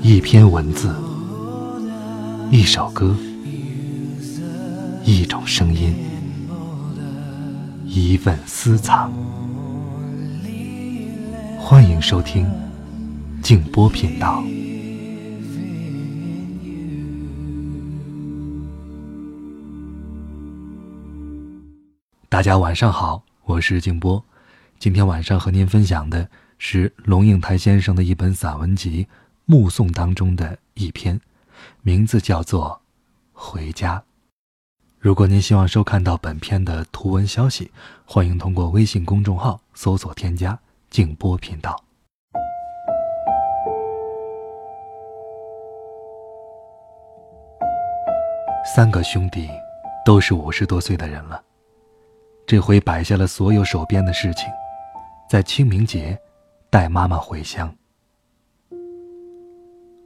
一篇文字，一首歌，一种声音，一份私藏。欢迎收听静波频道。大家晚上好，我是静波。今天晚上和您分享的是龙应台先生的一本散文集《目送》当中的一篇，名字叫做《回家》。如果您希望收看到本片的图文消息，欢迎通过微信公众号搜索添加“静波频道”。三个兄弟都是五十多岁的人了，这回摆下了所有手边的事情。在清明节，带妈妈回乡。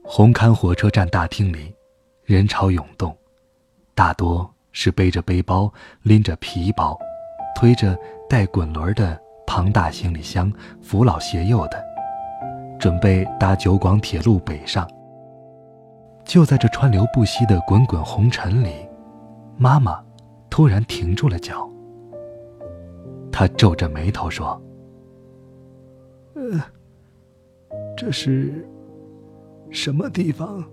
红磡火车站大厅里，人潮涌动，大多是背着背包、拎着皮包、推着带滚轮的庞大行李箱、扶老携幼的，准备搭九广铁路北上。就在这川流不息的滚滚红尘里，妈妈突然停住了脚。她皱着眉头说。呃，这是什么地方？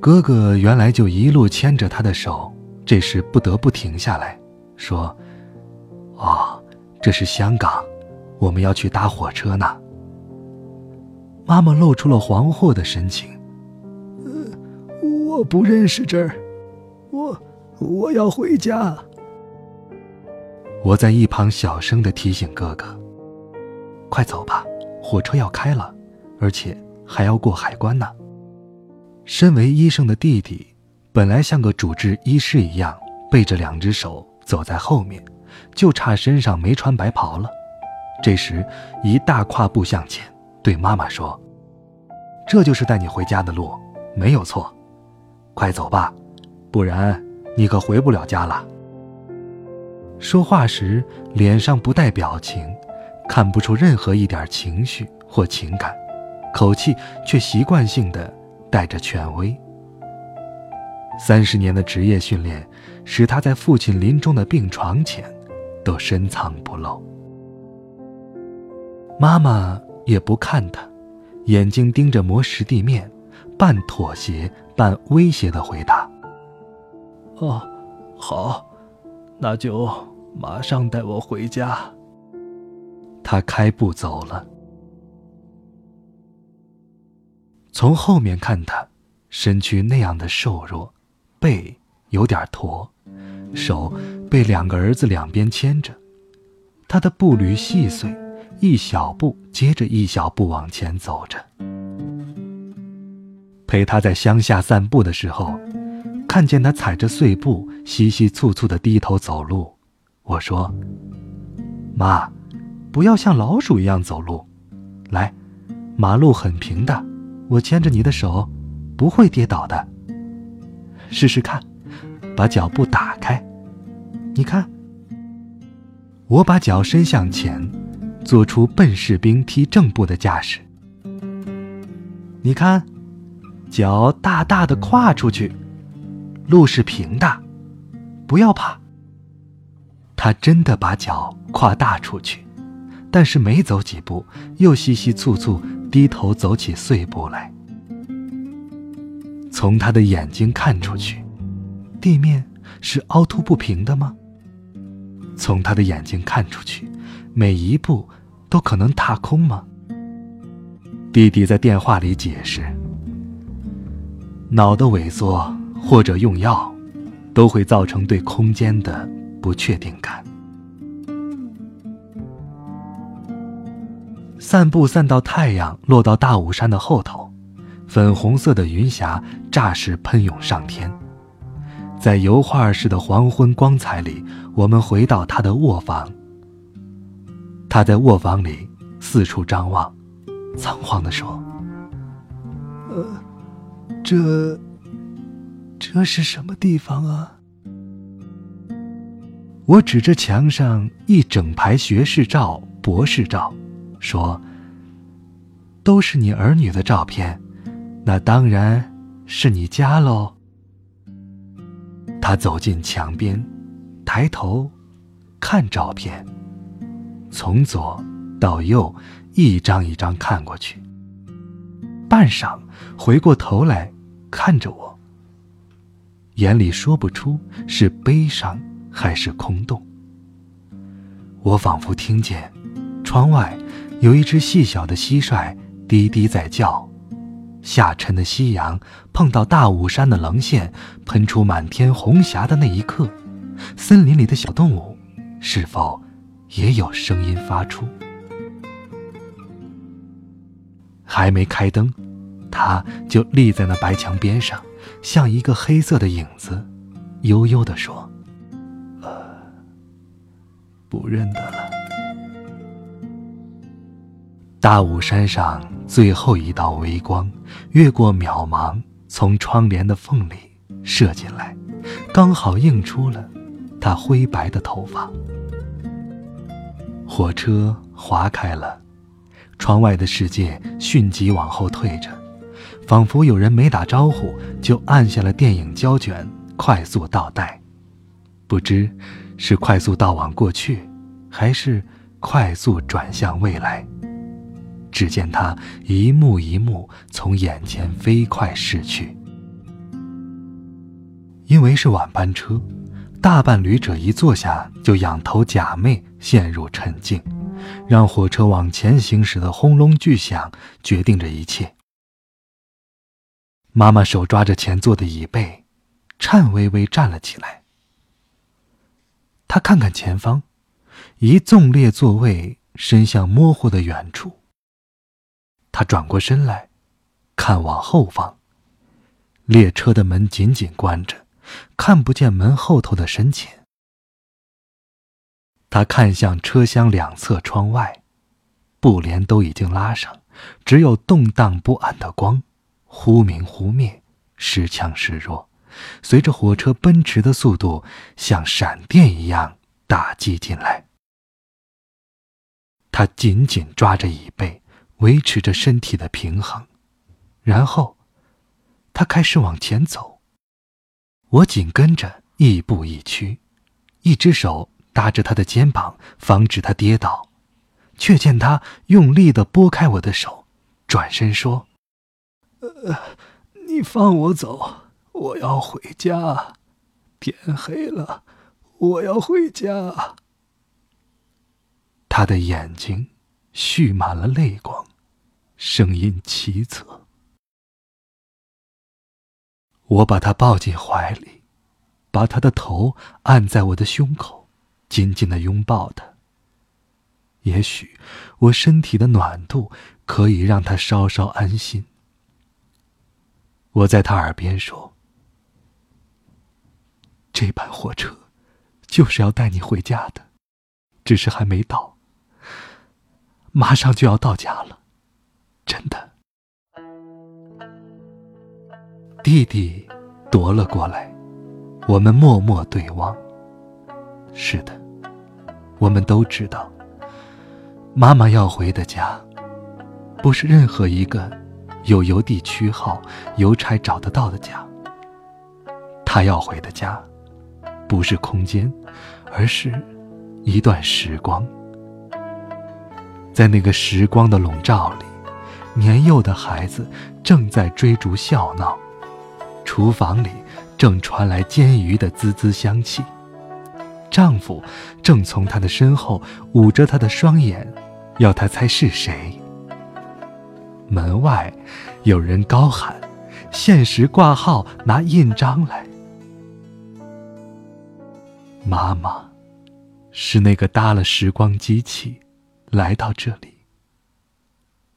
哥哥原来就一路牵着他的手，这时不得不停下来，说：“哦，这是香港，我们要去搭火车呢。”妈妈露出了惶惑的神情。“呃，我不认识这儿，我我要回家。”我在一旁小声的提醒哥哥。快走吧，火车要开了，而且还要过海关呢。身为医生的弟弟，本来像个主治医师一样，背着两只手走在后面，就差身上没穿白袍了。这时，一大跨步向前，对妈妈说：“这就是带你回家的路，没有错。快走吧，不然你可回不了家了。”说话时，脸上不带表情。看不出任何一点情绪或情感，口气却习惯性的带着权威。三十年的职业训练，使他在父亲临终的病床前，都深藏不露。妈妈也不看他，眼睛盯着磨石地面，半妥协半威胁的回答：“哦，好，那就马上带我回家。”他开步走了。从后面看他，身躯那样的瘦弱，背有点驼，手被两个儿子两边牵着，他的步履细碎，一小步接着一小步往前走着。陪他在乡下散步的时候，看见他踩着碎步，稀稀簇簇的低头走路，我说：“妈。”不要像老鼠一样走路，来，马路很平的，我牵着你的手，不会跌倒的。试试看，把脚步打开，你看，我把脚伸向前，做出笨士兵踢正步的架势。你看，脚大大的跨出去，路是平的，不要怕。他真的把脚跨大出去。但是没走几步，又稀稀簇簇低头走起碎步来。从他的眼睛看出去，地面是凹凸不平的吗？从他的眼睛看出去，每一步都可能踏空吗？弟弟在电话里解释：脑的萎缩或者用药，都会造成对空间的不确定感。散步散到太阳落到大武山的后头，粉红色的云霞霎时喷涌上天，在油画似的黄昏光彩里，我们回到他的卧房。他在卧房里四处张望，仓皇地说：“呃，这，这是什么地方啊？”我指着墙上一整排学士照、博士照。说：“都是你儿女的照片，那当然是你家喽。他走进墙边，抬头看照片，从左到右，一张一张看过去。半晌，回过头来看着我，眼里说不出是悲伤还是空洞。我仿佛听见，窗外有一只细小的蟋蟀低低在叫。下沉的夕阳碰到大武山的棱线，喷出满天红霞的那一刻，森林里的小动物是否也有声音发出？还没开灯，他就立在那白墙边上，像一个黑色的影子，悠悠地说：“呃，不认得了。”大武山上最后一道微光，越过渺茫，从窗帘的缝里射进来，刚好映出了他灰白的头发。火车划开了。窗外的世界迅疾往后退着，仿佛有人没打招呼就按下了电影胶卷，快速倒带。不知是快速倒往过去，还是快速转向未来。只见他一幕一幕从眼前飞快逝去。因为是晚班车，大半旅者一坐下就仰头假寐，陷入沉静。让火车往前行驶的轰隆巨响决定着一切。妈妈手抓着前座的椅背，颤巍巍站了起来。她看看前方，一纵列座位伸向模糊的远处。他转过身来，看往后方，列车的门紧紧关着，看不见门后头的深浅。他看向车厢两侧窗外，布帘都已经拉上，只有动荡不安的光，忽明忽灭，时强时弱，随着火车奔驰的速度，像闪电一样打击进来。他紧紧抓着椅背，维持着身体的平衡，然后，他开始往前走。我紧跟着，亦步亦趋，一只手。搭着他的肩膀，防止他跌倒，却见他用力地拨开我的手，转身说：“呃，你放我走，我要回家。天黑了，我要回家。”他的眼睛蓄满了泪光，声音凄恻。我把他抱进怀里，把他的头按在我的胸口。紧紧的拥抱他。也许我身体的暖度可以让他稍稍安心。我在他耳边说：“这班火车就是要带你回家的，只是还没到，马上就要到家了，真的。”弟弟踱了过来，我们默默对望。是的。我们都知道，妈妈要回的家，不是任何一个有邮递区号、邮差找得到的家。她要回的家，不是空间，而是一段时光。在那个时光的笼罩里，年幼的孩子正在追逐笑闹，厨房里正传来煎鱼的滋滋香气。丈夫正从她的身后捂着她的双眼，要她猜是谁。门外有人高喊：“限时挂号，拿印章来。”妈妈是那个搭了时光机器来到这里，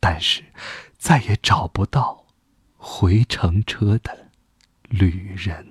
但是再也找不到回程车的旅人。